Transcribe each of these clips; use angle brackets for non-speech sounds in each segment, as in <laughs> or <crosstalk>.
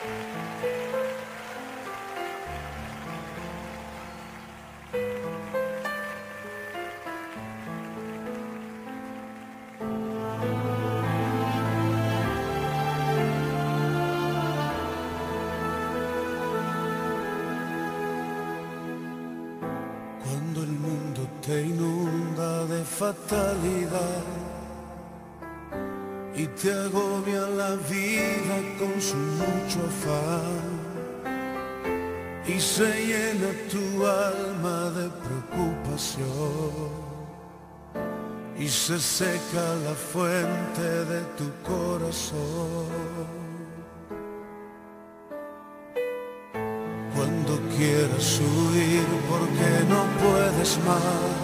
Cuando el mundo te inunda de fatalidad te agobia la vida con su mucho afán. Y se llena tu alma de preocupación. Y se seca la fuente de tu corazón. Cuando quieras huir porque no puedes más,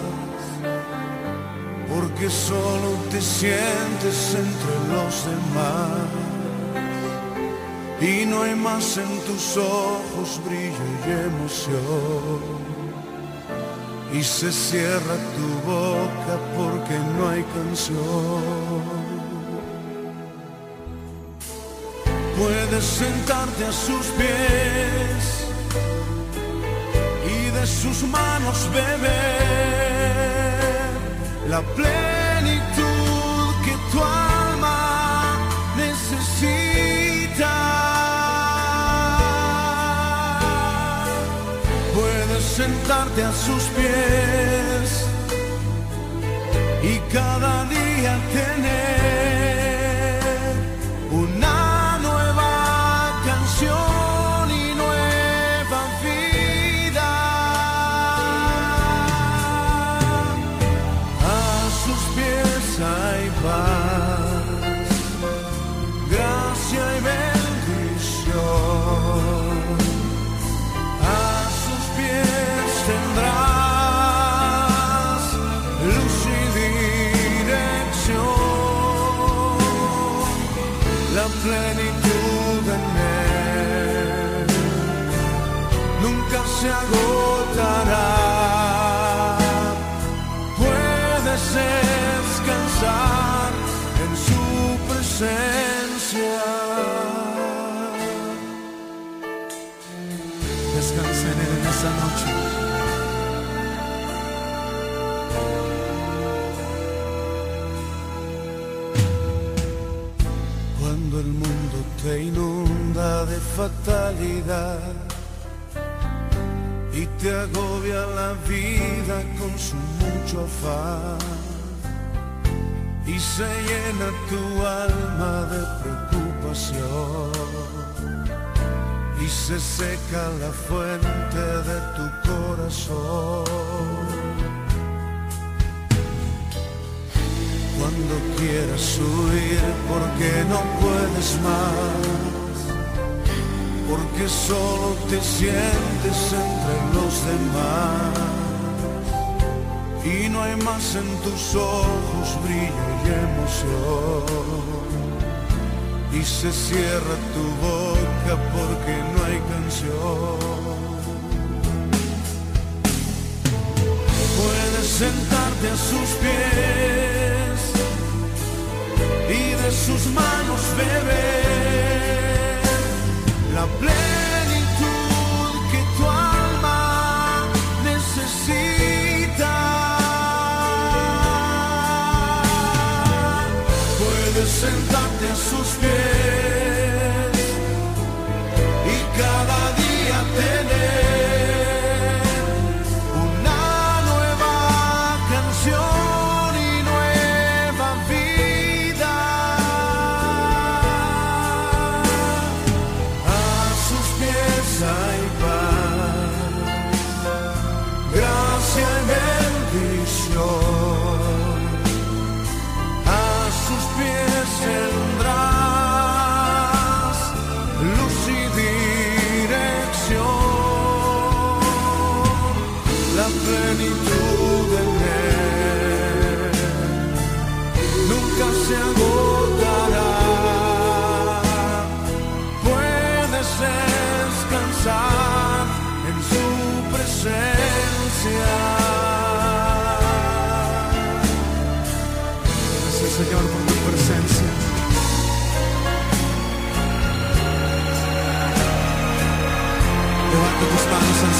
porque solo te sientes entre los demás y no hay más en tus ojos brillo y emoción. Y se cierra tu boca porque no hay canción. Puedes sentarte a sus pies y de sus manos beber la plenitud que tu alma necesita. Puedes sentarte a sus pies y cada día tener en tus ojos brillo y emoción y se cierra tu boca porque no hay canción. Puedes sentarte a sus pies y de sus manos beber la plenitud sentarte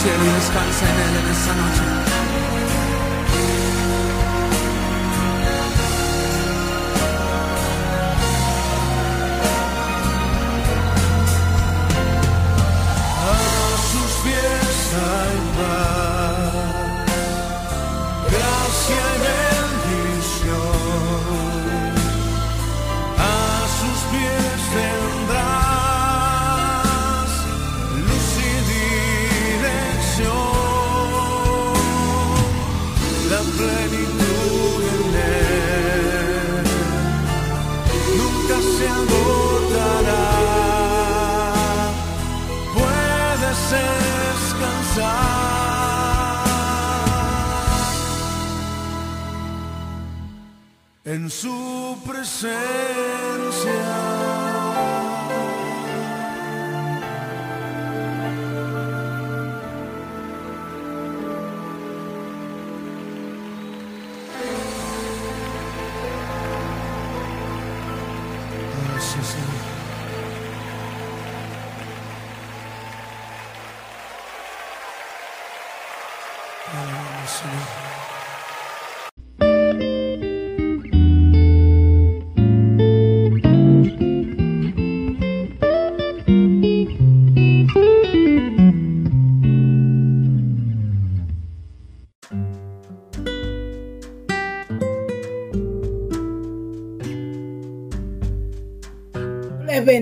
cielo y descansa en Él en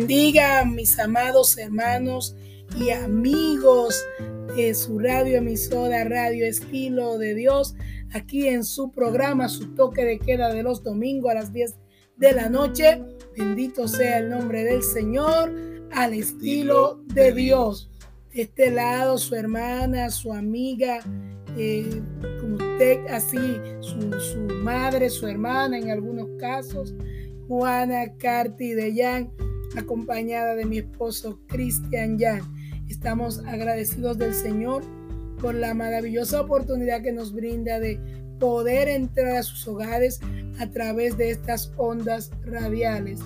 bendiga, mis amados hermanos y amigos de su radio emisora Radio Estilo de Dios, aquí en su programa, su toque de queda de los domingos a las 10 de la noche. Bendito sea el nombre del Señor, al estilo de Dios. De este lado, su hermana, su amiga, eh, como usted, así, su, su, madre, su hermana en algunos casos, Juana Carti de Yan acompañada de mi esposo Cristian Jan. Estamos agradecidos del Señor por la maravillosa oportunidad que nos brinda de poder entrar a sus hogares a través de estas ondas radiales.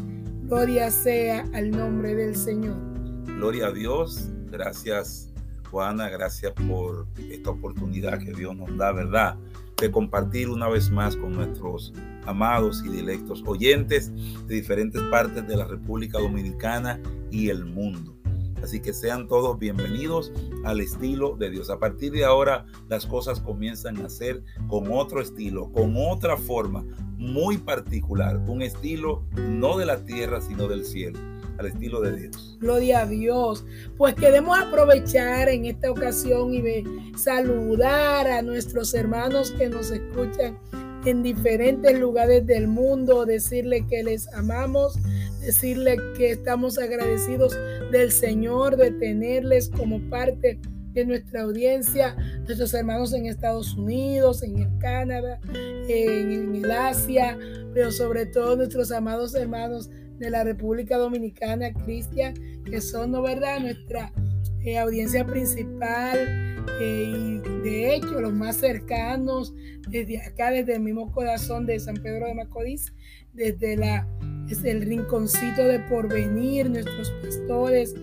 Gloria sea al nombre del Señor. Gloria a Dios. Gracias Juana, gracias por esta oportunidad que Dios nos da, ¿verdad? De compartir una vez más con nuestros amados y directos oyentes de diferentes partes de la República Dominicana y el mundo. Así que sean todos bienvenidos al estilo de Dios. A partir de ahora las cosas comienzan a ser con otro estilo, con otra forma muy particular, un estilo no de la tierra, sino del cielo al estilo de Dios. Gloria a Dios. Pues queremos aprovechar en esta ocasión y saludar a nuestros hermanos que nos escuchan en diferentes lugares del mundo, decirle que les amamos, decirle que estamos agradecidos del Señor de tenerles como parte de nuestra audiencia, nuestros hermanos en Estados Unidos, en el Canadá, en, el Asia, pero sobre todo nuestros amados hermanos de la República Dominicana, Cristian, que son, ¿no verdad?, nuestra eh, audiencia principal eh, y de hecho los más cercanos desde acá, desde el mismo corazón de San Pedro de Macorís, desde la, el rinconcito de porvenir, nuestros pastores,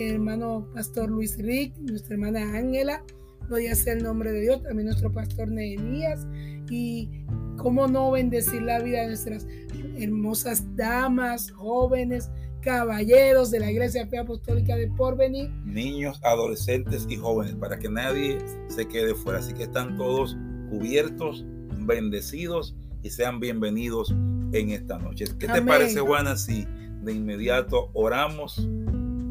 hermano pastor Luis Rick, nuestra hermana Ángela, gloria sea el nombre de Dios, también nuestro pastor Nehemías y cómo no bendecir la vida de nuestras hermosas damas, jóvenes, caballeros de la Iglesia Fe Apostólica de Porvenir. Niños, adolescentes y jóvenes, para que nadie se quede fuera. Así que están todos cubiertos, bendecidos y sean bienvenidos en esta noche. ¿Qué te parece, Juana, si de inmediato oramos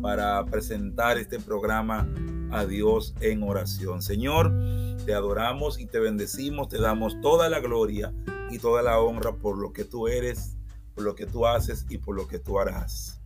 para presentar este programa a Dios en oración? Señor, te adoramos y te bendecimos, te damos toda la gloria y toda la honra por lo que tú eres, por lo que tú haces y por lo que tú harás.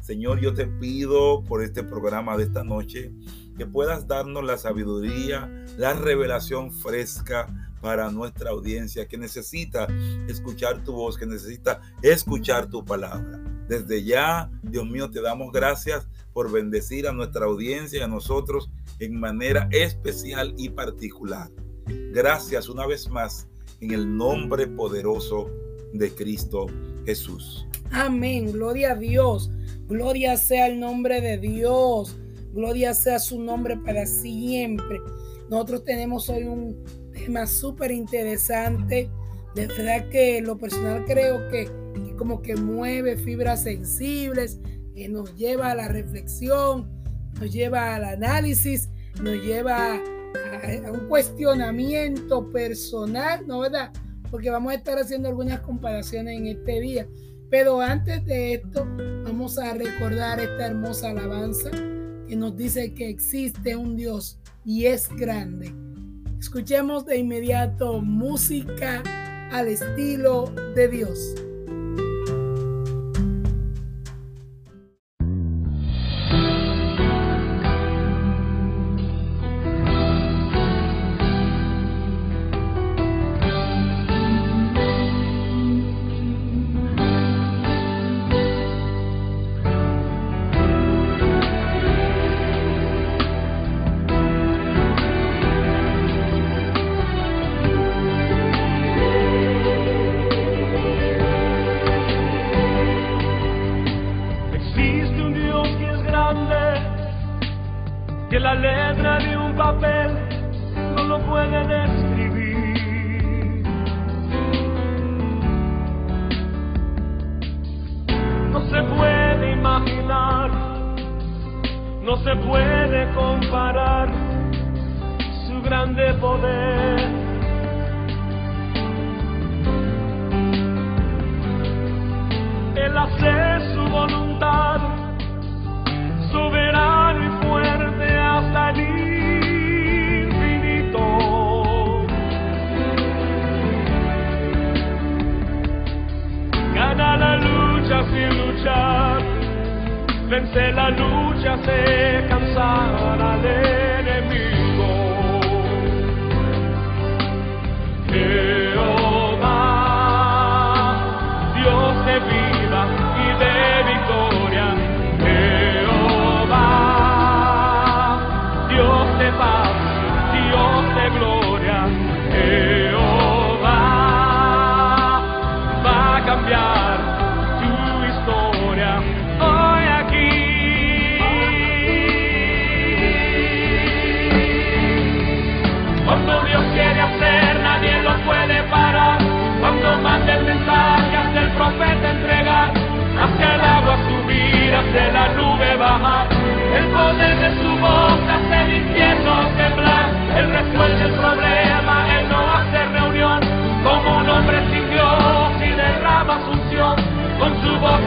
Señor, yo te pido por este programa de esta noche que puedas darnos la sabiduría, la revelación fresca para nuestra audiencia que necesita escuchar tu voz, que necesita escuchar tu palabra. Desde ya, Dios mío, te damos gracias por bendecir a nuestra audiencia y a nosotros en manera especial y particular. Gracias una vez más en el nombre poderoso de Cristo Jesús. Amén, gloria a Dios, gloria sea el nombre de Dios, gloria sea su nombre para siempre. Nosotros tenemos hoy un tema súper interesante, de verdad que lo personal creo que, que como que mueve fibras sensibles, que nos lleva a la reflexión, nos lleva al análisis, nos lleva a, a, a un cuestionamiento personal, ¿no verdad? porque vamos a estar haciendo algunas comparaciones en este día. Pero antes de esto, vamos a recordar esta hermosa alabanza que nos dice que existe un Dios y es grande. Escuchemos de inmediato música al estilo de Dios.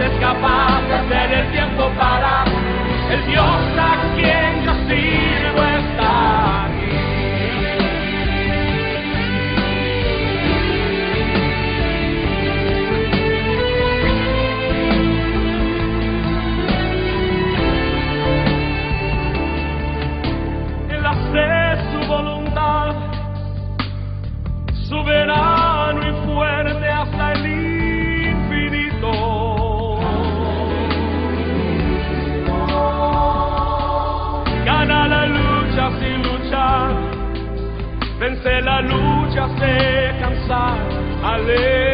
eres capaz de. vence la lucha, se cansa, ale.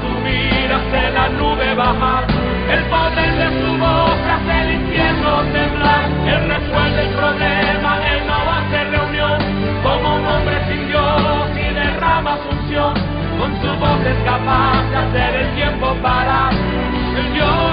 subir hacia la nube bajar, el poder de su voz hace el infierno temblar, él resuelve el problema, él no hace reunión, como un hombre sin Dios y derrama su unción, con su voz es capaz de hacer el tiempo parar, el Dios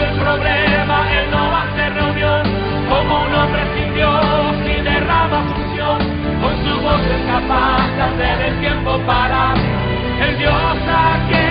el problema, él no va a hacer reunión, como un hombre sin Dios y derrama función, con su voz es capaz de hacer el tiempo para el Dios a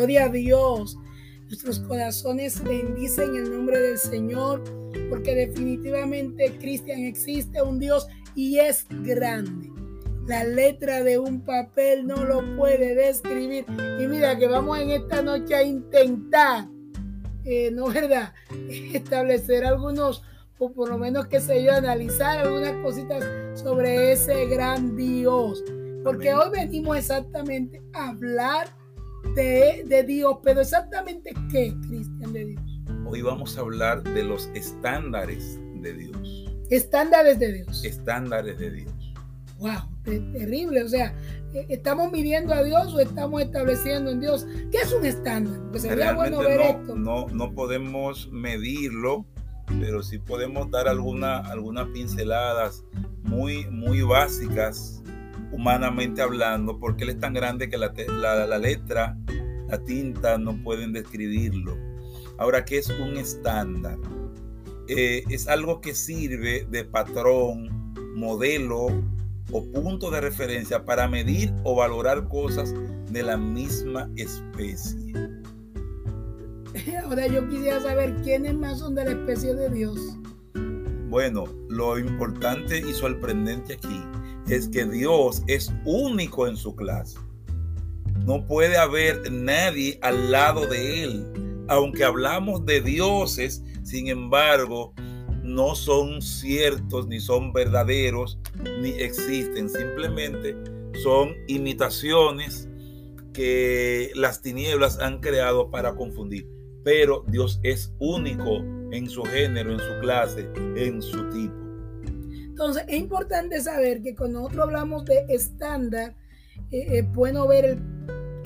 Gloria a Dios. Nuestros corazones bendicen el nombre del Señor, porque definitivamente Cristian existe un Dios y es grande. La letra de un papel no lo puede describir. Y mira que vamos en esta noche a intentar, eh, ¿no verdad? <laughs> Establecer algunos, o por lo menos que sé yo, analizar algunas cositas sobre ese gran Dios. Porque hoy venimos exactamente a hablar de, Dios, pero exactamente qué, Cristian, de Dios. Hoy vamos a hablar de los estándares de Dios. Estándares de Dios. Estándares de Dios. Wow, terrible. O sea, eh, ¿estamos midiendo a Dios o estamos estableciendo en Dios? ¿Qué es un estándar? Pues sería bueno ver no, esto. No, no podemos medirlo, pero sí podemos dar alguna, algunas pinceladas muy, muy básicas humanamente hablando, porque él es tan grande que la, letra, la tinta no pueden describirlo. Ahora, ¿qué es un estándar? Eh, es algo que sirve de patrón, modelo o punto de referencia para medir o valorar cosas de la misma especie. <laughs> Ahora yo quisiera saber quiénes más son de la especie de Dios. Bueno, lo importante y sorprendente aquí es que Dios es único en su clase. No puede haber nadie al lado de Él. Aunque hablamos de dioses, sin embargo, no son ciertos, ni son verdaderos, ni existen. Simplemente son imitaciones que las tinieblas han creado para confundir. Pero Dios es único en su género, en su clase, en su tipo. Entonces, es importante saber que cuando nosotros hablamos de estándar, eh, bueno ver el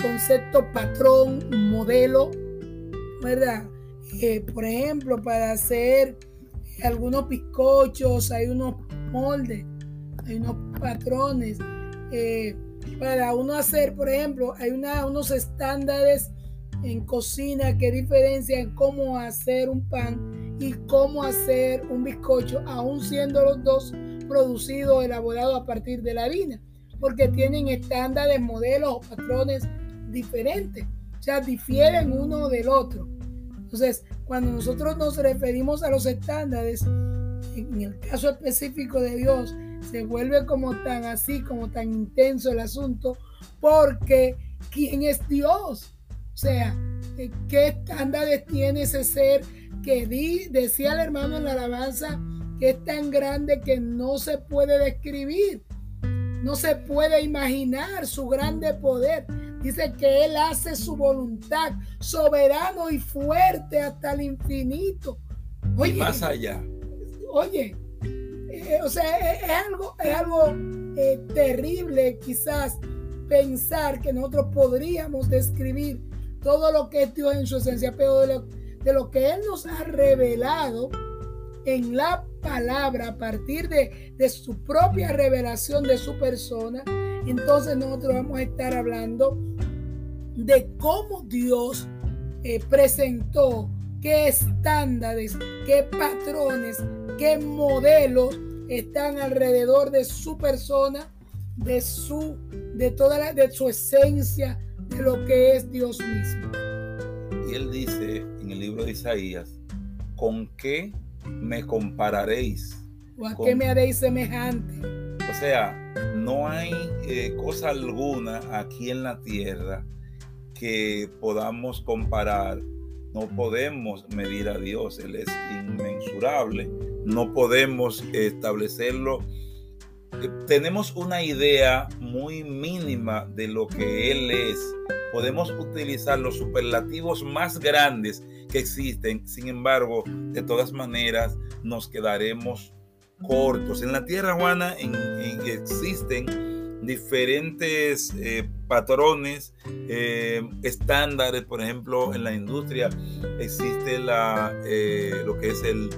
concepto patrón, modelo, ¿verdad? Eh, por ejemplo, para hacer algunos bizcochos hay unos moldes, hay unos patrones. Eh, para uno hacer, por ejemplo, hay unos estándares en cocina que diferencian cómo hacer un pan y cómo hacer un bizcocho, aún siendo los dos producido, elaborado a partir de la harina, porque tienen estándares, modelos o patrones diferentes, o sea, difieren uno del otro. Entonces, cuando nosotros nos referimos a los estándares, en el caso específico de Dios, se vuelve como tan así, como tan intenso el asunto, porque ¿quién es Dios? O sea, ¿qué estándares tiene ese ser que di, decía el hermano en la alabanza? que es tan grande que no se puede describir. No se puede imaginar su grande poder. Dice que Él hace su voluntad soberano y fuerte hasta el infinito. Oye, más allá. Oye, eh, o sea, es, algo, es algo eh, terrible quizás pensar que nosotros podríamos describir todo lo que es Dios en su esencia, pero de lo, de lo que Él nos ha revelado en la palabra, a partir de, de su propia revelación de su persona, entonces nosotros vamos a estar hablando de cómo Dios eh, presentó, qué estándares, qué patrones, qué modelos están alrededor de su persona, de su, de toda la, de su esencia, de lo que es Dios mismo. Y él dice en el libro de Isaías, ¿con qué me compararéis. ¿O a qué me haréis semejante? O sea, no hay eh, cosa alguna aquí en la tierra que podamos comparar. No podemos medir a Dios, Él es inmensurable. No podemos establecerlo. Eh, tenemos una idea muy mínima de lo que Él es, podemos utilizar los superlativos más grandes existen, sin embargo, de todas maneras nos quedaremos cortos. En la tierra, Juana, en, existen diferentes eh, patrones, eh, estándares, por ejemplo, en la industria existe la, eh, lo que es el,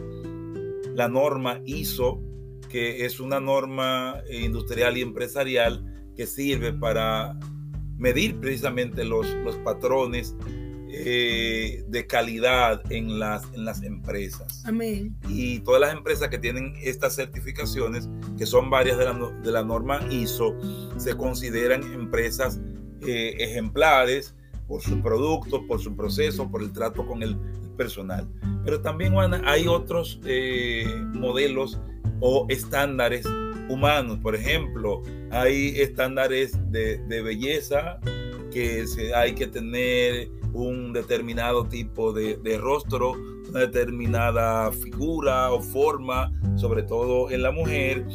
la norma ISO, que es una norma industrial y empresarial que sirve para medir precisamente los, los patrones eh, de calidad en las, en las empresas. Amén. Y todas las empresas que tienen estas certificaciones, que son varias de la, de la norma ISO, se consideran empresas eh, ejemplares por sus productos, por su proceso, por el trato con el, personal. Pero también, Juana, hay otros eh, modelos o estándares humanos. Por ejemplo, hay estándares de, de belleza que se, hay que tener un determinado tipo de, rostro, una determinada figura o forma, sobre todo en la mujer,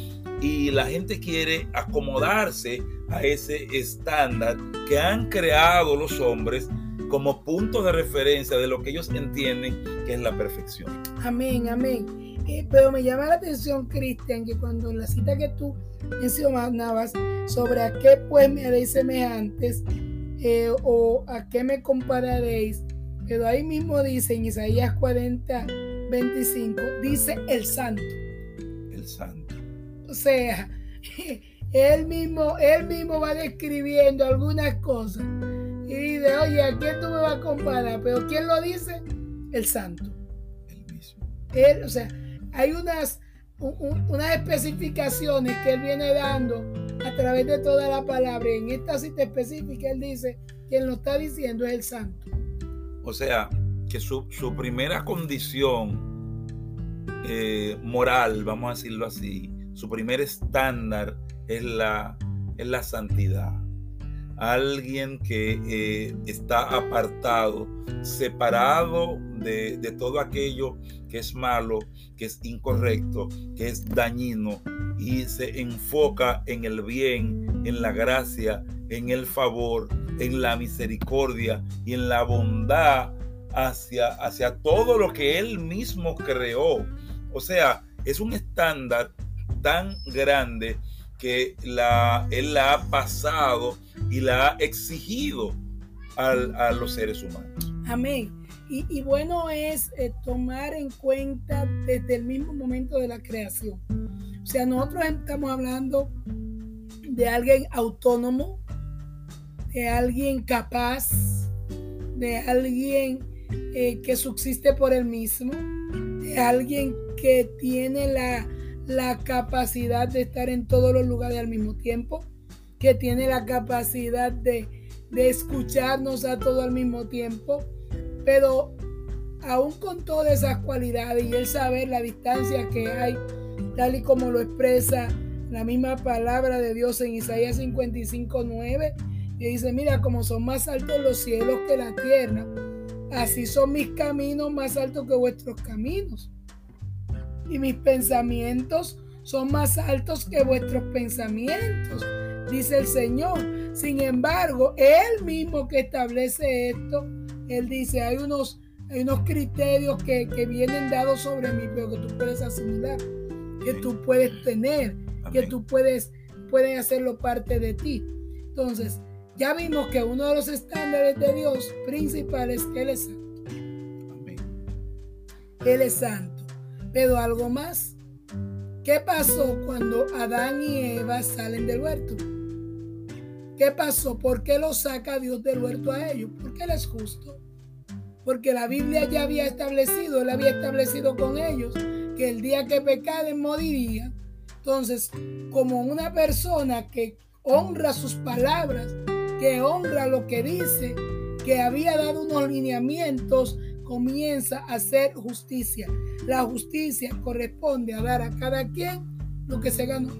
y la gente quiere acomodarse a ese estándar que han creado los hombres como punto de referencia de lo que ellos entienden que es la perfección. Amén, amén. Eh, pero me llama la atención, Cristian, que cuando en la cita que tú mencionabas sobre a qué pues me haréis semejantes, eh, o a qué me compararéis. Pero ahí mismo dice en Isaías 40, 25, dice el santo. El santo. O sea, <laughs> él mismo, él mismo va describiendo algunas cosas. Y dice, oye, ¿a quién tú me vas a comparar? Pero ¿quién lo dice? El santo. El mismo. Él, o sea, hay unas, unas especificaciones que él viene dando a través de toda la palabra. en esta cita específica, él dice, quien lo está diciendo es el santo. O sea, que su, primera condición eh, moral, vamos a decirlo así, su primer estándar es la, es la santidad. Alguien que eh, está apartado, separado de, todo aquello que es malo, que es incorrecto, que es dañino, y se enfoca en el bien, en la gracia, en el favor, en la misericordia y en la bondad hacia, hacia todo lo que Él mismo creó. O sea, es un estándar tan grande que Él la ha pasado y la ha exigido a los seres humanos. Amén. Y, bueno es eh, tomar en cuenta desde el mismo momento de la creación o sea, nosotros estamos hablando de alguien autónomo, de alguien capaz, de alguien eh, que subsiste por él mismo, de alguien que tiene la, capacidad de estar en todos los lugares al mismo tiempo, que tiene la capacidad de, de escucharnos a todo al mismo tiempo, pero aún con todas esas cualidades y el saber la distancia que hay tal y como lo expresa la misma palabra de Dios en Isaías 55, 9, y dice, mira, como son más altos los cielos que la tierra, así son mis caminos más altos que vuestros caminos. Y mis pensamientos son más altos que vuestros pensamientos, dice el Señor. Sin embargo, Él mismo que establece esto, Él dice, hay unos, hay unos criterios que, que vienen dados sobre mí, pero que tú puedes asimilar que tú puedes tener, que tú puedes, pueden hacerlo parte de ti. Entonces, ya vimos que uno de los estándares de Dios principales es que Él es santo. Él es santo. Pero algo más. ¿Qué pasó cuando Adán y Eva salen del huerto? ¿Qué pasó? ¿Por qué lo saca Dios del huerto a ellos? Porque Él es justo. Porque la Biblia ya había establecido, Él había establecido con ellos que el día que pecaren moriría. Entonces, como una persona que honra sus palabras, que honra lo que dice, que había dado unos lineamientos, comienza a hacer justicia. La justicia corresponde a dar a cada quien lo que se ganó.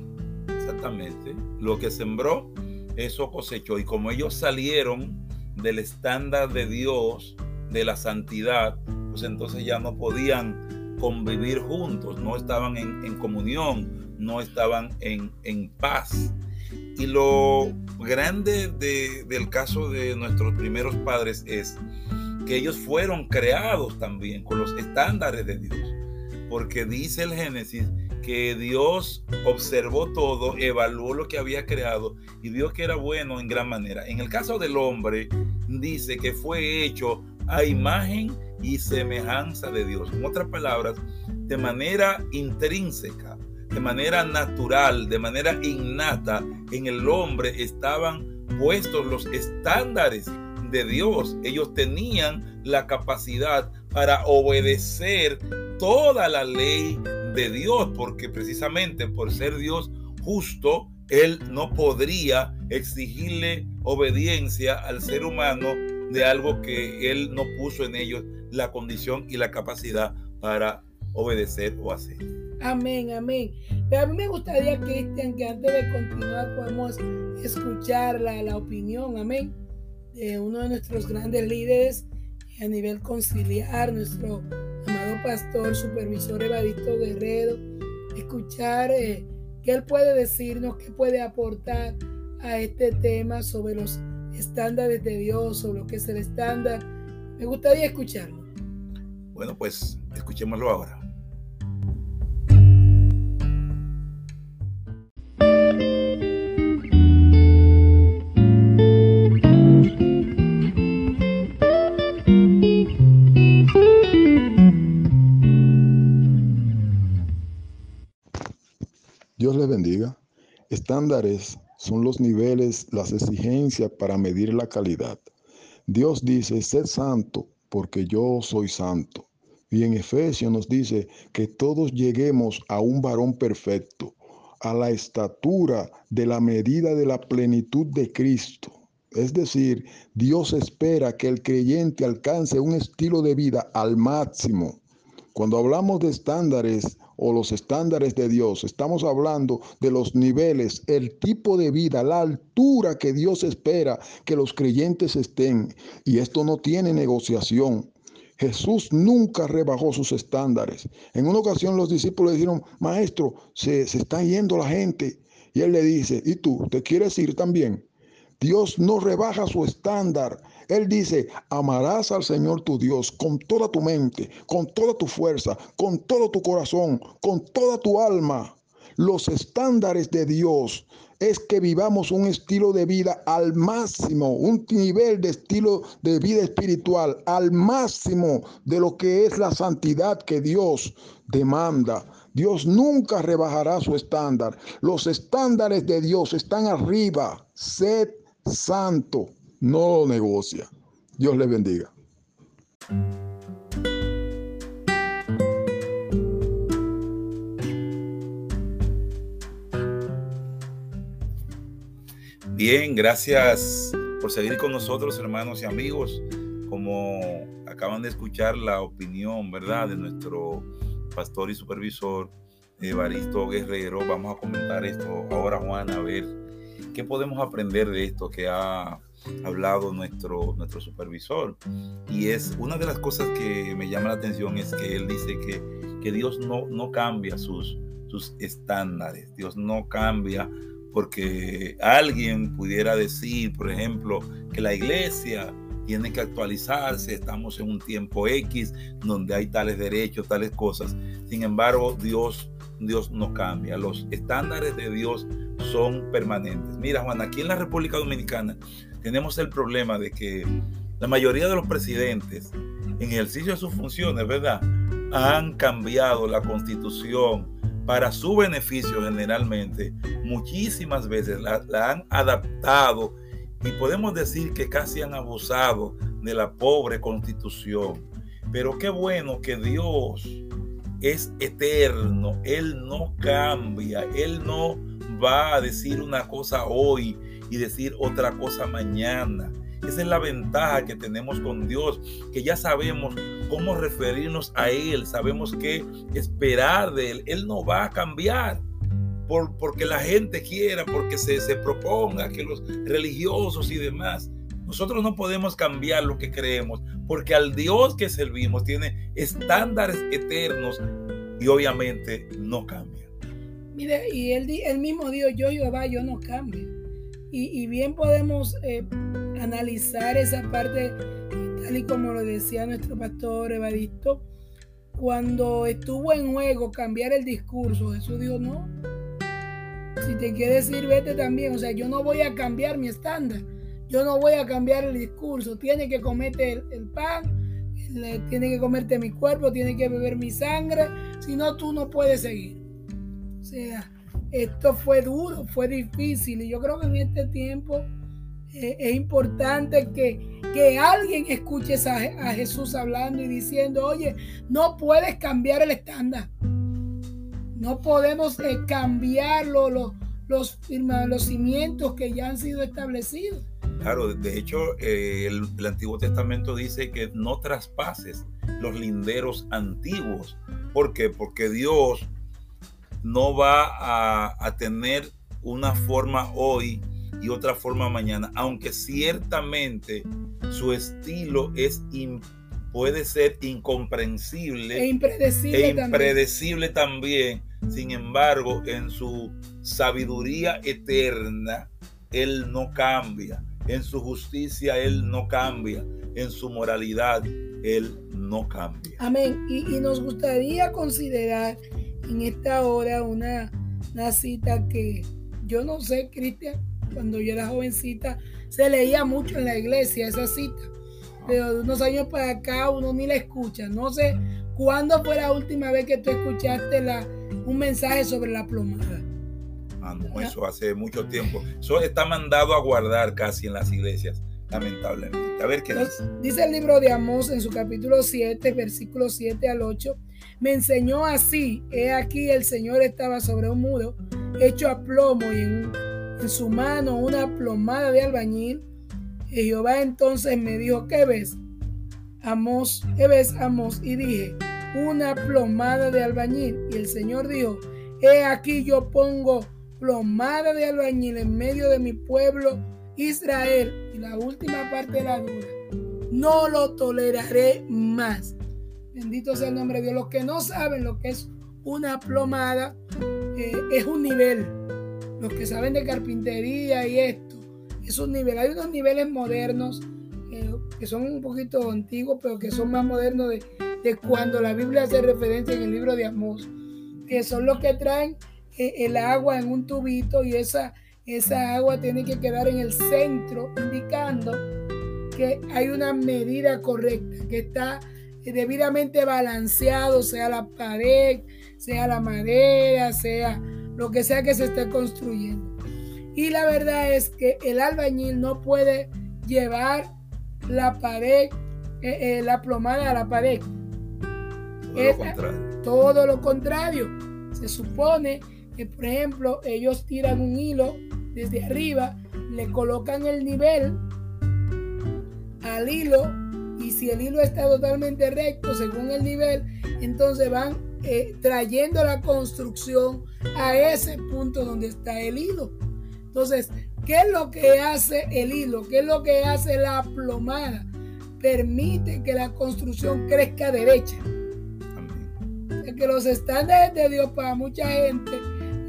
Exactamente. Lo que sembró, eso cosechó. Y como ellos salieron del estándar de Dios, de la santidad, pues entonces ya no podían convivir juntos, no estaban en, comunión, no estaban en, paz. Y lo grande del caso de nuestros primeros padres es que ellos fueron creados también con los estándares de Dios. Porque dice el Génesis que Dios observó todo, evaluó lo que había creado y vio que era bueno en gran manera. En el caso del hombre, dice que fue hecho a imagen y semejanza de Dios. En otras palabras, de manera intrínseca, de manera natural, de manera innata, en el hombre estaban puestos los estándares de Dios. Ellos tenían la capacidad para obedecer toda la ley de Dios, porque precisamente por ser Dios justo, Él no podría exigirle obediencia al ser humano de algo que Él no puso en ellos la condición y la capacidad para obedecer o hacer. Amén, amén. Pero a mí me gustaría, Cristian, que antes de continuar podamos escuchar la, la opinión, amén, de uno de nuestros grandes líderes a nivel conciliar, nuestro pastor, supervisor Evaristo Guerrero, escuchar eh, qué él puede decirnos, qué puede aportar a este tema sobre los estándares de Dios, sobre lo que es el estándar. Me gustaría escucharlo. Bueno, pues escuchémoslo ahora. Estándares son los niveles, las exigencias para medir la calidad. Dios dice, sed santo porque yo soy santo. Y en Efesios nos dice que todos lleguemos a un varón perfecto, a la estatura de la medida de la plenitud de Cristo. Es decir, Dios espera que el creyente alcance un estilo de vida al máximo. Cuando hablamos de estándares, o los estándares de Dios. Estamos hablando de los niveles, el tipo de vida, la altura que Dios espera que los creyentes estén. Y esto no tiene negociación. Jesús nunca rebajó sus estándares. En una ocasión los discípulos dijeron, maestro, se, se está yendo la gente. Y él le dice, ¿y tú te quieres ir también? Dios no rebaja su estándar. Él dice, amarás al Señor tu Dios con toda tu mente, con toda tu fuerza, con todo tu corazón, con toda tu alma. Los estándares de Dios es que vivamos un estilo de vida al máximo, un nivel de estilo de vida espiritual al máximo de lo que es la santidad que Dios demanda. Dios nunca rebajará su estándar. Los estándares de Dios están arriba. Sed santo, no negocia. Dios le bendiga. Bien, gracias por seguir con nosotros, hermanos y amigos. Como acaban de escuchar la opinión, ¿verdad?, de nuestro pastor y supervisor, Evaristo Guerrero, vamos a comentar esto ahora, Juan, a ver ¿Qué podemos aprender de esto que ha hablado nuestro, nuestro supervisor? Y es una de las cosas que me llama la atención es que él dice que, que Dios no, no cambia sus, sus estándares, Dios no cambia porque alguien pudiera decir, por ejemplo, que la iglesia tiene que actualizarse, estamos en un tiempo X donde hay tales derechos, tales cosas. Sin embargo, Dios, Dios no cambia. Los estándares de Dios son permanentes. Mira, Juan, aquí en la República Dominicana tenemos el problema de que la mayoría de los presidentes, en ejercicio de sus funciones, ¿verdad? Han cambiado la constitución para su beneficio generalmente. Muchísimas veces la, la han adaptado y podemos decir que casi han abusado de la pobre constitución. Pero qué bueno que Dios es eterno, Él no cambia, Él no va a decir una cosa hoy y decir otra cosa mañana. Esa es la ventaja que tenemos con Dios, que ya sabemos cómo referirnos a Él, sabemos qué esperar de Él. Él no va a cambiar por, porque la gente quiera, porque se, se proponga, que los religiosos y demás. Nosotros no podemos cambiar lo que creemos, porque al Dios que servimos tiene estándares eternos y obviamente no cambia. Mire, y él, mismo dijo, yo Jehová, yo no cambio. Y, bien podemos eh, analizar esa parte, tal y como lo decía nuestro pastor Evaristo, cuando estuvo en juego cambiar el discurso, Jesús dijo, no, si te quieres ir, vete también, o sea, yo no voy a cambiar mi estándar, yo no voy a cambiar el discurso, tiene que comerte el, el pan, tiene que comerte mi cuerpo, tiene que beber mi sangre, si no, tú no puedes seguir. O sea, esto fue duro, fue difícil y yo creo que en este tiempo eh, es importante que, que alguien escuche a, Jesús hablando y diciendo, oye, no puedes cambiar el estándar. No podemos eh, cambiar los, los, cimientos que ya han sido establecidos. Claro, de hecho, eh, el, Antiguo Testamento dice que no traspases los linderos antiguos. ¿Por qué? Porque Dios no va a, tener una forma hoy y otra forma mañana, aunque ciertamente su estilo es puede ser incomprensible e impredecible, e impredecible también. Sin embargo, en su sabiduría eterna, Él no cambia. En su justicia, Él no cambia. En su moralidad, Él no cambia. Amén. Y, y nos gustaría considerar en esta hora una, cita que yo no sé, Cristian, cuando yo era jovencita, se leía mucho en la iglesia esa cita. Pero de unos años para acá uno ni la escucha. No sé cuándo fue la última vez que tú escuchaste la, un mensaje sobre la plomada. Ah, no, eso hace mucho tiempo. Eso está mandado a guardar casi en las iglesias, lamentablemente. A ver qué dice. Dice el libro de Amós en su capítulo 7, versículo 7 al 8 me enseñó así. He aquí el Señor estaba sobre un muro hecho a plomo y en, su mano una plomada de albañil. Y Jehová entonces me dijo, ¿qué ves? Amos, ¿qué ves, Amos? Y dije, una plomada de albañil. Y el Señor dijo, he aquí yo pongo plomada de albañil en medio de mi pueblo Israel. Y la última parte de la dura, no lo toleraré más. Bendito sea el nombre de Dios. Los que no saben lo que es una plomada, eh, es un nivel. Los que saben de carpintería y esto, es un nivel. Hay unos niveles modernos eh, que son un poquito antiguos, pero que son más modernos de, cuando la Biblia hace referencia en el libro de Amós, que son los que traen eh, el agua en un tubito y esa, esa agua tiene que quedar en el centro, indicando que hay una medida correcta, que está debidamente balanceado, sea la pared, sea la madera, sea lo que sea que se esté construyendo. Y la verdad es que el albañil no puede llevar la pared, eh, eh, la plomada a la pared. Todo lo contrario. Todo lo contrario. Se supone que, por ejemplo, ellos tiran un hilo desde arriba, le colocan el nivel al hilo y si el hilo está totalmente recto según el nivel, entonces van eh, trayendo la construcción a ese punto donde está el hilo. Entonces, ¿qué es lo que hace el hilo? ¿Qué es lo que hace la plomada? Permite que la construcción crezca derecha. que los estándares de Dios para mucha gente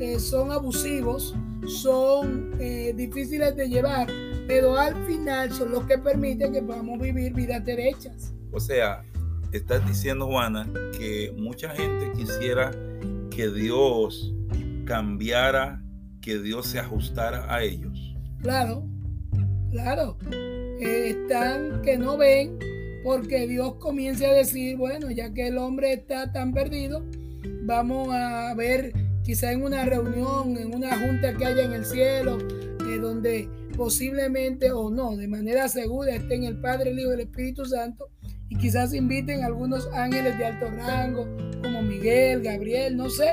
eh, son abusivos, son eh, difíciles de llevar, pero al final son los que permiten que podamos vivir vidas derechas. O sea, estás diciendo, Juana, que mucha gente quisiera que Dios cambiara, que Dios se ajustara a ellos. Claro, claro. están que no ven porque Dios comienza a decir, bueno, ya que el hombre está tan perdido, vamos a ver quizá en una reunión, en una junta que haya en el cielo, eh, donde posiblemente o no, de manera segura estén el Padre, el Hijo y el Espíritu Santo y quizás inviten a algunos ángeles de alto rango como Miguel, Gabriel, no sé.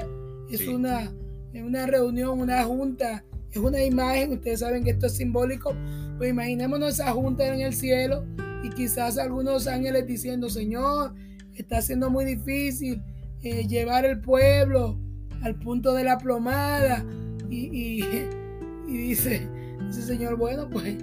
Es una, una reunión, una junta, es una imagen, ustedes saben que esto es simbólico, pues imaginémonos esa junta en el cielo y quizás algunos ángeles diciendo, Señor, está siendo muy difícil eh, llevar el pueblo al punto de la plomada y, y <laughs> dice, ese Señor, bueno, pues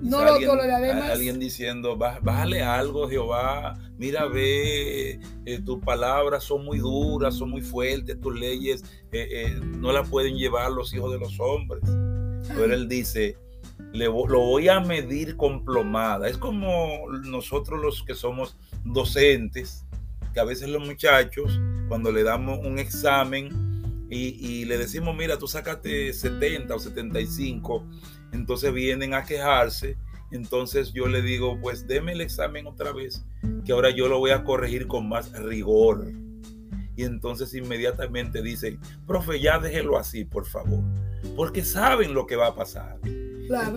no lo toleraré más. Alguien diciendo, bájale algo, Jehová. Mira, ve, eh, tus palabras son muy duras, son muy fuertes, tus leyes eh, eh, no las pueden llevar los hijos de los hombres. Pero él dice, le, lo voy a medir con plomada. Es como nosotros los que somos docentes, que a veces los muchachos, cuando le damos un examen y, le decimos, mira, tú sácate 70 o 75, entonces vienen a quejarse. Entonces yo le digo, pues deme el examen otra vez, que ahora yo lo voy a corregir con más rigor. Y entonces inmediatamente dicen, profe, ya déjelo así, por favor, porque saben lo que va a pasar.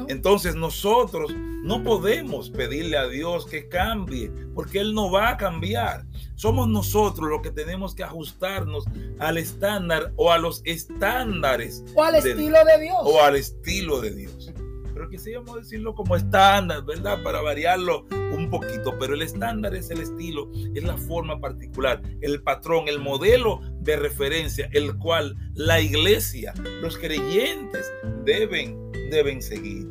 Entonces nosotros no podemos pedirle a Dios que cambie, porque Él no va a cambiar. Somos nosotros los que tenemos que ajustarnos al estándar o a los estándares. O al estilo de Dios. O al estilo de Dios. Pero quisiéramos decirlo como estándar, ¿verdad? Para variarlo un poquito. Pero el estándar es el estilo, es la forma particular, el patrón, el modelo de referencia, el cual la iglesia, los creyentes deben, deben seguir.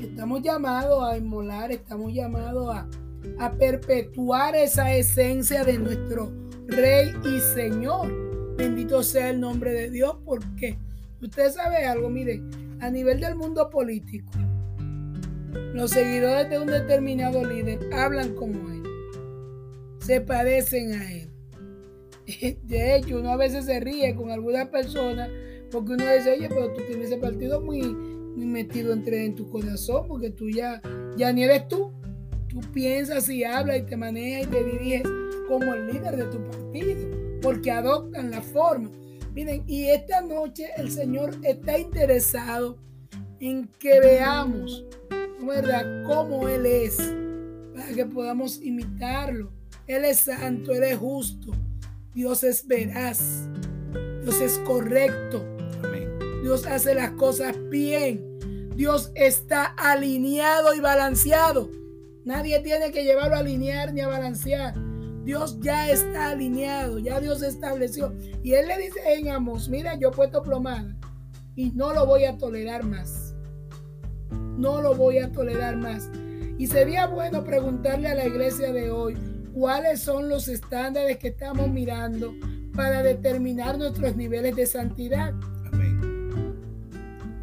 Estamos llamados a inmolar, estamos llamados a a perpetuar esa esencia de nuestro Rey y Señor. Bendito sea el nombre de Dios, porque usted sabe algo, mire, a nivel del mundo político, los seguidores de un determinado líder hablan como él, se parecen a él. <laughs> De hecho, uno a veces se ríe con algunas personas porque uno dice, oye, pero tú tienes ese partido muy, muy metido entre en tu corazón porque tú ya, ya ni eres tú. Tú piensas y hablas y te manejas y te diriges como el líder de tu partido, porque adoptan la forma. Miren, y esta noche el Señor está interesado en que veamos, ¿verdad?, cómo Él es, para que podamos imitarlo. Él es santo, Él es justo, Dios es veraz, Dios es correcto, Dios hace las cosas bien, Dios está alineado y balanceado. Nadie tiene que llevarlo a alinear ni a balancear. Dios ya está alineado, ya Dios estableció. Y Él le dice en Amos, mira, yo he puesto plomada y no lo voy a tolerar más. No lo voy a tolerar más. Y sería bueno preguntarle a la iglesia de hoy cuáles son los estándares que estamos mirando para determinar nuestros niveles de santidad.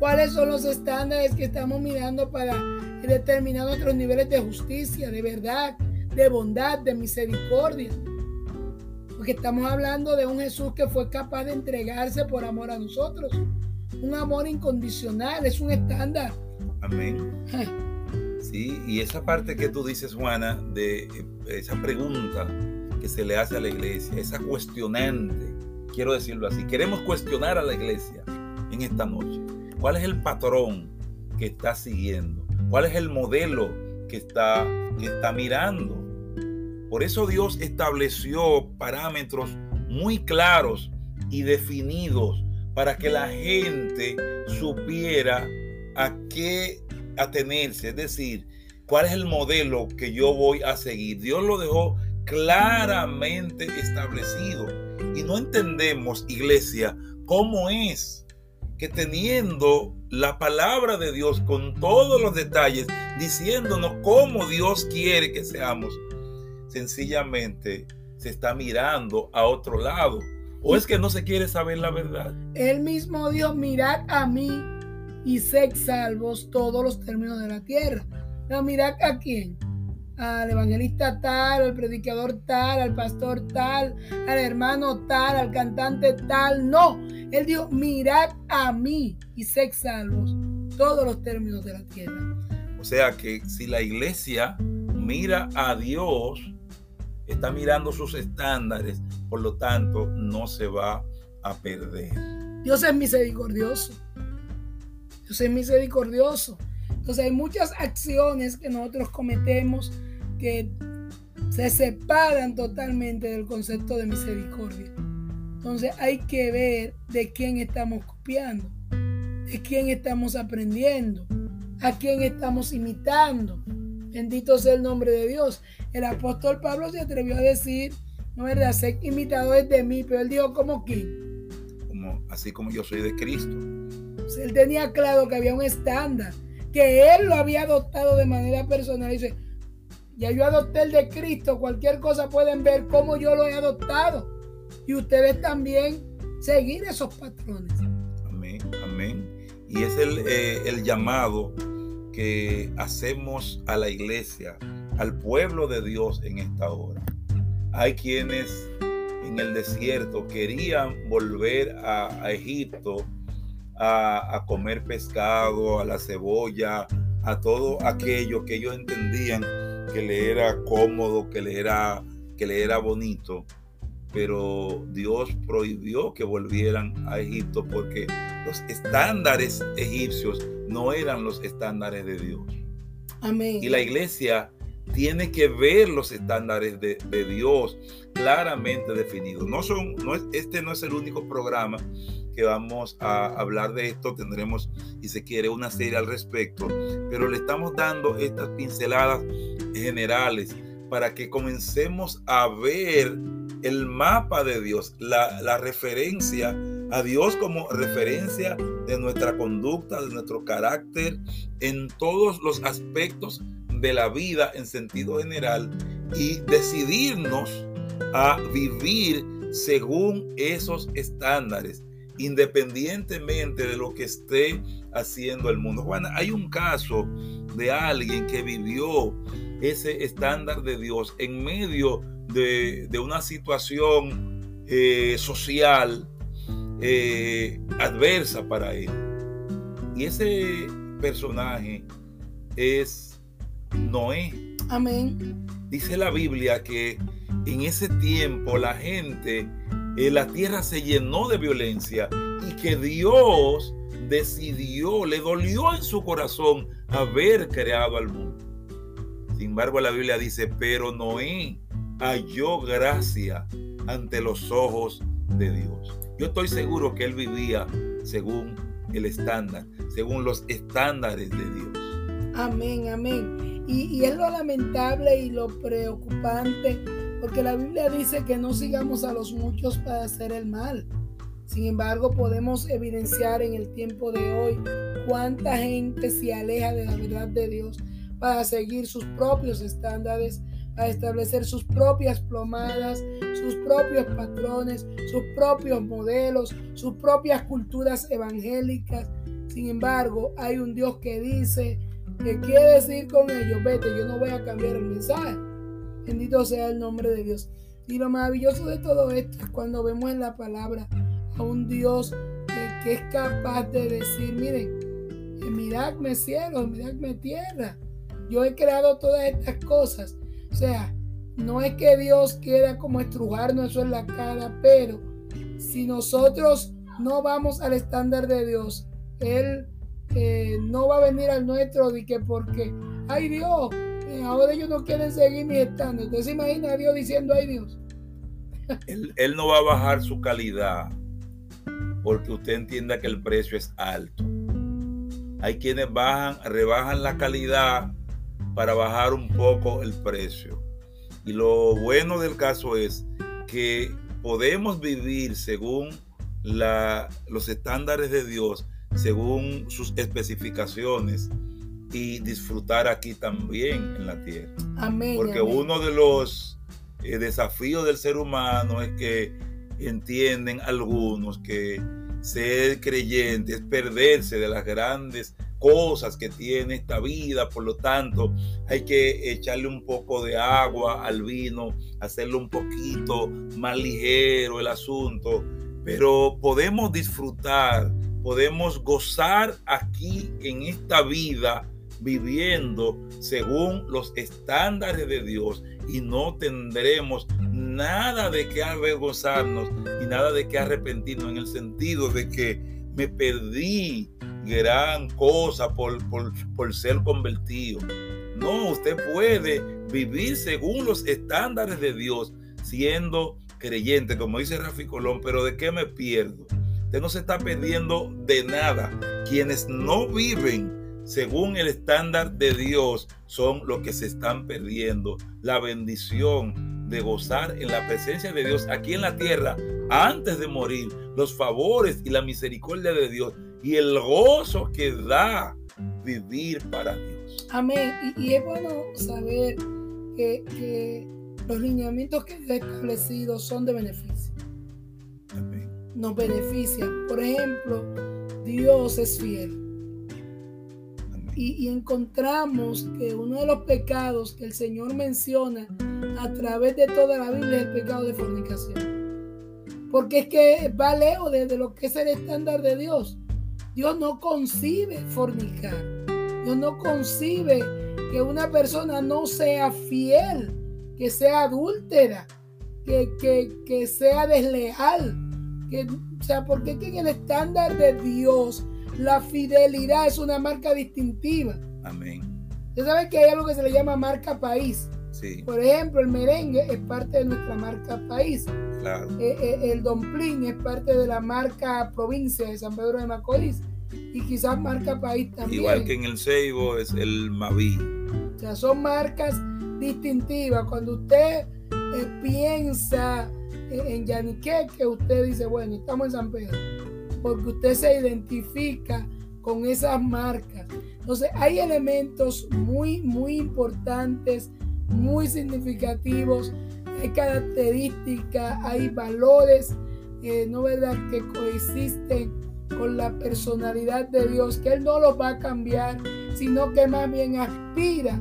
¿Cuáles son los estándares que estamos mirando para determinar nuestros niveles de justicia, de verdad, de bondad, de misericordia. Porque estamos hablando de un Jesús que fue capaz de entregarse por amor a nosotros. Un amor incondicional, es un estándar. Amén. Sí, y esa parte que tú dices, Juana, de eh, esa pregunta que se le hace a la iglesia, esa cuestionante, quiero decirlo así, queremos cuestionar a la iglesia en esta noche. ¿Cuál es el patrón que está siguiendo? ¿Cuál es el modelo que está, que está mirando? Por eso Dios estableció parámetros muy claros y definidos para que la gente supiera a qué atenerse, es decir, cuál es el modelo que yo voy a seguir. Dios lo dejó claramente establecido y no entendemos, iglesia, cómo es que teniendo la palabra de Dios con todos los detalles, diciéndonos cómo Dios quiere que seamos, sencillamente se está mirando a otro lado. ¿O es que no se quiere saber la verdad? Él mismo Dios, mirad a mí y sed salvos todos los términos de la tierra. No, mirad a quién al evangelista tal, al predicador tal, al pastor tal, al hermano tal, al cantante tal. No, él dijo, mirad a mí y sé salvos todos los términos de la tierra. O sea que si la iglesia mira a Dios, está mirando sus estándares, por lo tanto no se va a perder. Dios es misericordioso. Dios es misericordioso. Entonces hay muchas acciones que nosotros cometemos que se separan totalmente del concepto de misericordia. Entonces hay que ver de quién estamos copiando, de quién estamos aprendiendo, a quién estamos imitando. Bendito sea el nombre de Dios. El apóstol Pablo se atrevió a decir, no es verdad, ser imitadores de mí, pero él dijo, ¿como quién? Como, así como yo soy de Cristo. él tenía claro que había un estándar, que él lo había adoptado de manera personal. Dice, ya yo adopté el de Cristo. Cualquier cosa pueden ver cómo yo lo he adoptado. Y ustedes también seguir esos patrones. Amén, amén. Y es el, eh, el llamado que hacemos a la iglesia, al pueblo de Dios en esta hora. Hay quienes en el desierto querían volver a, Egipto a, a, comer pescado, a la cebolla, a todo aquello que ellos entendían que le era cómodo, que le era, que le era bonito. Pero Dios prohibió que volvieran a Egipto porque los estándares egipcios no eran los estándares de Dios. Amén. Y la iglesia tiene que ver los estándares de, Dios claramente definidos. No son, no es, este no es el único programa que vamos a hablar de esto. Tendremos, si se quiere, una serie al respecto. Pero le estamos dando estas pinceladas generales para que comencemos a ver el mapa de Dios, la, la referencia a Dios como referencia de nuestra conducta, de nuestro carácter, en todos los aspectos de la vida en sentido general y decidirnos a vivir según esos estándares, independientemente de lo que esté haciendo el mundo. Juana, hay un caso de alguien que vivió ese estándar de Dios en medio de, una situación eh, social eh, adversa para él. Y ese personaje es Noé. Amén. Dice la Biblia que en ese tiempo la gente, eh, la tierra se llenó de violencia y que Dios decidió, le dolió en su corazón haber creado al mundo. Sin embargo, la Biblia dice, pero Noé halló gracia ante los ojos de Dios. Yo estoy seguro que él vivía según el estándar, según los estándares de Dios. Amén, amén. Y, es lo lamentable y lo preocupante, porque la Biblia dice que no sigamos a los muchos para hacer el mal. Sin embargo, podemos evidenciar en el tiempo de hoy cuánta gente se aleja de la verdad de Dios para seguir sus propios estándares, para establecer sus propias plomadas, sus propios patrones, sus propios modelos, sus propias culturas evangélicas. Sin embargo, hay un Dios que dice, ¿Qué quiere decir con ellos? Vete, yo no voy a cambiar el mensaje. Bendito sea el nombre de Dios. Y lo maravilloso de todo esto es cuando vemos en la palabra a un Dios que, es capaz de decir, miren, miradme cielo, miradme tierra. Yo he creado todas estas cosas. O sea, no es que Dios quiera como estrujarnos eso en la cara, pero si nosotros no vamos al estándar de Dios, Él no va a venir al nuestro de que porque, ay Dios, eh, ahora ellos no quieren seguir mi estando. Entonces se imagina a Dios diciendo, ay Dios. él, no va a bajar su calidad porque usted entienda que el precio es alto. Hay quienes bajan, rebajan la calidad para bajar un poco el precio. Y lo bueno del caso es que podemos vivir según la, los estándares de Dios según sus especificaciones y disfrutar aquí también en la tierra. Amén. Porque uno de los eh, desafíos del ser humano es que entienden algunos que ser creyente es perderse de las grandes cosas que tiene esta vida, por lo tanto hay que echarle un poco de agua al vino, hacerlo un poquito más ligero el asunto, pero podemos disfrutar podemos gozar aquí en esta vida viviendo según los estándares de Dios y no tendremos nada de qué avergonzarnos y nada de qué arrepentirnos en el sentido de que me perdí gran cosa por, por, por ser convertido. No, usted puede vivir según los estándares de Dios siendo creyente, como dice Rafi Colón, pero ¿de qué me pierdo? Usted no se está perdiendo de nada. Quienes no viven según el estándar de Dios son los que se están perdiendo la bendición de gozar en la presencia de Dios aquí en la tierra antes de morir, los favores y la misericordia de Dios y el gozo que da vivir para Dios. Amén. Y, es bueno saber que, los lineamientos que he establecido son de beneficio. Nos beneficia. Por ejemplo, Dios es fiel. y, encontramos que uno de los pecados que el Señor menciona a través de toda la Biblia es el pecado de fornicación. Porque es que va lejos de, lo que es el estándar de Dios. Dios no concibe fornicar. Dios no concibe que una persona no sea fiel, que sea adúltera, que, que, sea desleal. Que, o sea, porque en el estándar de Dios la fidelidad es una marca distintiva. Amén. Usted sabe que hay algo que se le llama marca país. Sí. Por ejemplo, el merengue es parte de nuestra marca país. Claro. Eh, eh, el domplín es parte de la marca provincia de San Pedro de Macorís. Y quizás marca país también. Igual que en el Seibo es el Maví. O sea, son marcas distintivas. Cuando usted eh, piensa en Yanique, que usted dice, bueno, estamos en San Pedro porque usted se identifica con esas marcas. Entonces hay elementos muy, muy importantes, muy significativos, hay características, hay valores, eh, no verdad, que coexisten con la personalidad de Dios, que Él no los va a cambiar, sino que más bien aspira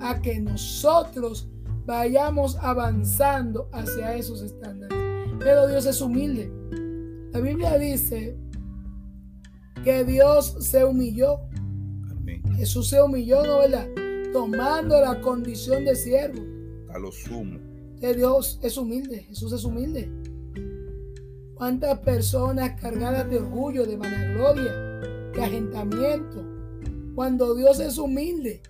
a que nosotros vayamos avanzando hacia esos estándares. Pero Dios es humilde. La Biblia dice que Dios se humilló. Jesús se humilló, ¿no verdad? Tomando la condición de siervo. A lo sumo. Que Dios es humilde, Jesús es humilde. ¿Cuántas personas cargadas de orgullo, de vanagloria, de agentamiento? Cuando Dios es humilde,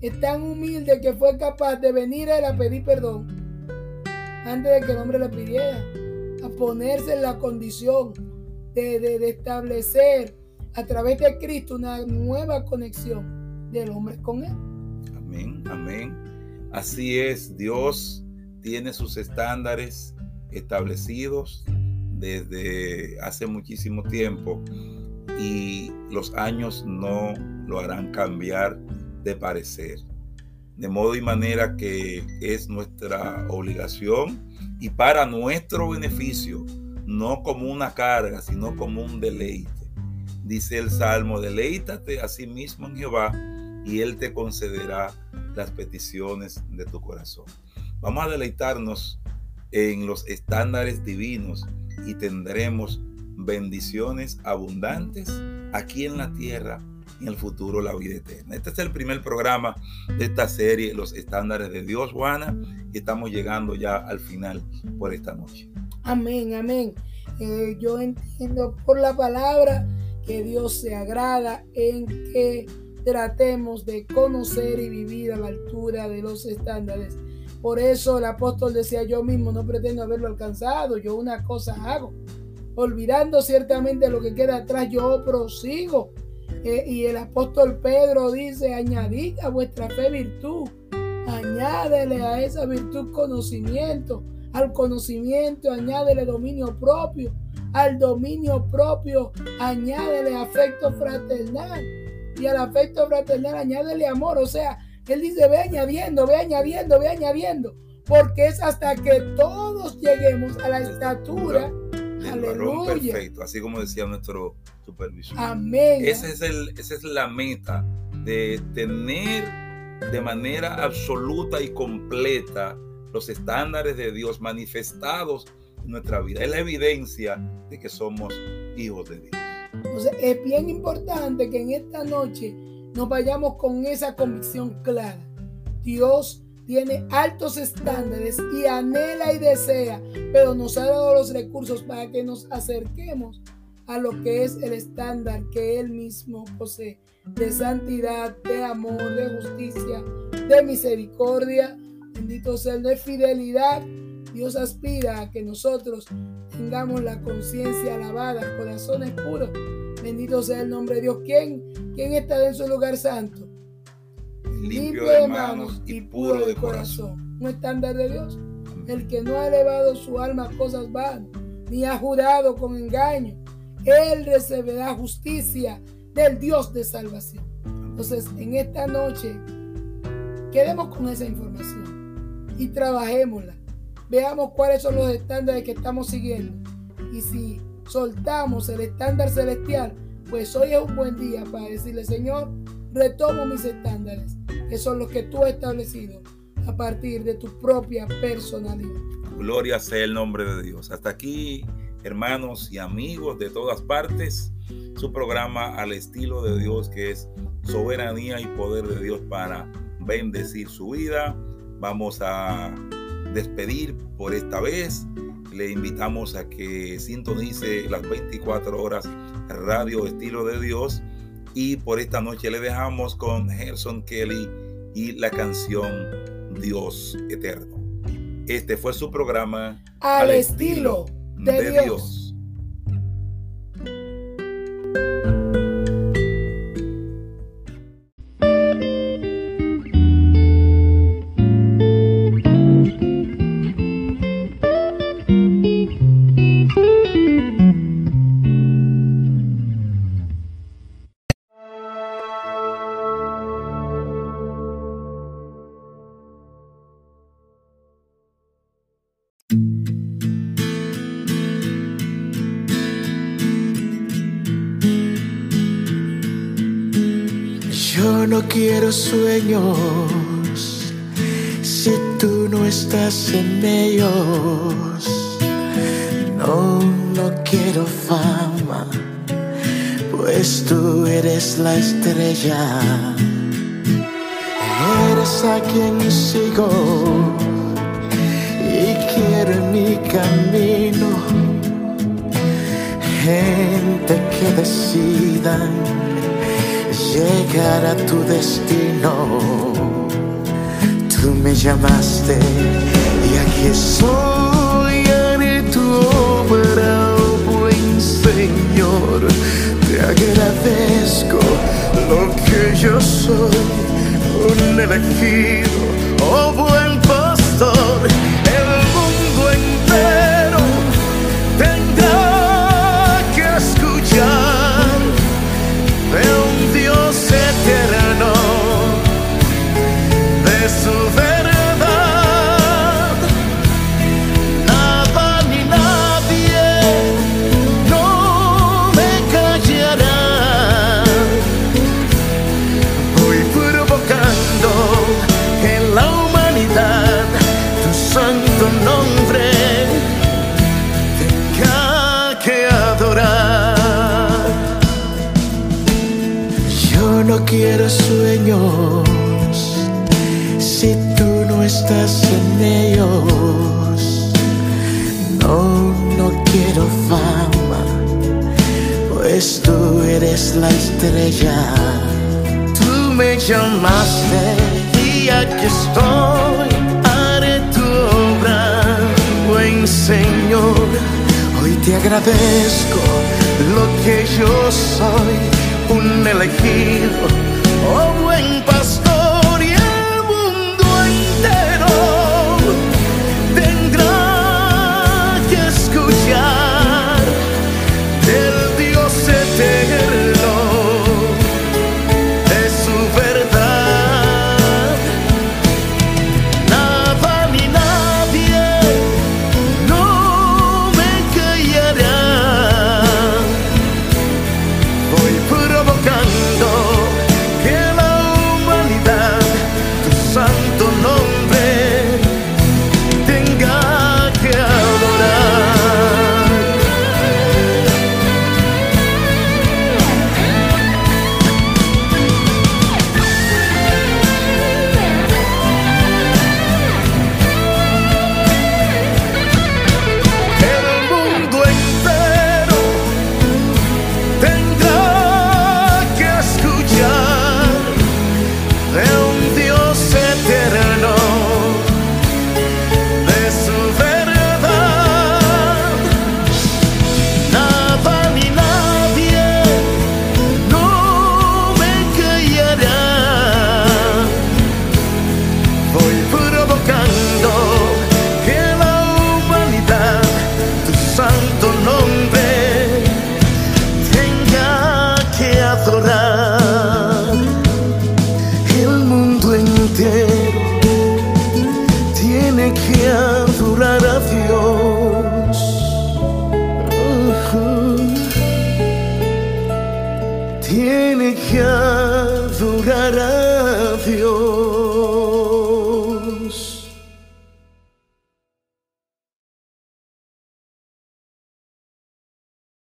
es tan humilde que fue capaz de venir a él a pedir perdón antes de que el hombre le pidiera a ponerse en la condición de, establecer a través de Cristo una nueva conexión del hombre con Él. Amén, amén. Así es, Dios tiene sus estándares establecidos desde hace muchísimo tiempo y los años no lo harán cambiar de parecer. De modo y manera que es nuestra obligación y para nuestro beneficio, no como una carga, sino como un deleite. Dice el Salmo, deleítate a sí mismo en Jehová y Él te concederá las peticiones de tu corazón. Vamos a deleitarnos en los estándares divinos y tendremos bendiciones abundantes aquí en la tierra en el futuro la vida eterna. Este es el primer programa de esta serie, Los Estándares de Dios, Juana, y estamos llegando ya al final por esta noche. Amén, amén. Eh, yo entiendo por la palabra que Dios se agrada en que tratemos de conocer y vivir a la altura de los estándares. Por eso el apóstol decía, yo mismo no pretendo haberlo alcanzado, yo una cosa hago. Olvidando ciertamente lo que queda atrás, yo prosigo eh, y el apóstol Pedro dice, añadid a vuestra fe virtud, añádele a esa virtud conocimiento, al conocimiento añádele dominio propio, al dominio propio añádele afecto fraternal. Y al afecto fraternal añádele amor, o sea, él dice, ve añadiendo, ve añadiendo, ve añadiendo, porque es hasta que todos lleguemos a la estatura Aleluya. perfecto, así como decía nuestro supervisor. Amén. Ese es el, esa es la meta de tener de manera absoluta y completa los estándares de Dios manifestados en nuestra vida. Es la evidencia de que somos hijos de Dios. Entonces, es bien importante que en esta noche nos vayamos con esa convicción clara. Dios tiene altos estándares y anhela y desea, pero nos ha dado los recursos para que nos acerquemos a lo que es el estándar que Él mismo posee, de santidad, de amor, de justicia, de misericordia, bendito sea el de fidelidad. Dios aspira a que nosotros tengamos la conciencia lavada, corazones puros. Bendito sea el nombre de Dios. ¿Quién, quién está en su lugar santo? Limpio de manos y puro de corazón. Un estándar de Dios. El que no ha elevado su alma a cosas vanas, ni ha jurado con engaño, él recibirá justicia del Dios de salvación. Entonces, en esta noche, quedemos con esa información y trabajémosla. Veamos cuáles son los estándares que estamos siguiendo. Y si soltamos el estándar celestial, pues hoy es un buen día para decirle, Señor, retomo mis estándares, que son los que tú has establecido a partir de tu propia personalidad. Gloria sea el nombre de Dios. Hasta aquí, hermanos y amigos de todas partes, su programa al estilo de Dios que es soberanía y poder de Dios para bendecir su vida. Vamos a despedir por esta vez. Le invitamos a que sintonice las 24 horas Radio Estilo de Dios. Y por esta noche le dejamos con Gerson Kelly y la canción Dios Eterno. Este fue su programa Al, estilo, de, Dios. Quiero sueños si tú no estás en ellos. No, no quiero fama, pues tú eres la estrella. Eres a quien sigo y quiero mi camino gente que decidan llegar a tu destino. Tú me llamaste y aquí estoy, haré tu obra, oh buen Señor. Te agradezco lo que yo soy, un elegido, oh buen eres la estrella. Tú me llamaste y aquí estoy, haré tu obra, buen Señor. Hoy te agradezco lo que yo soy un elegido, oh buen pastor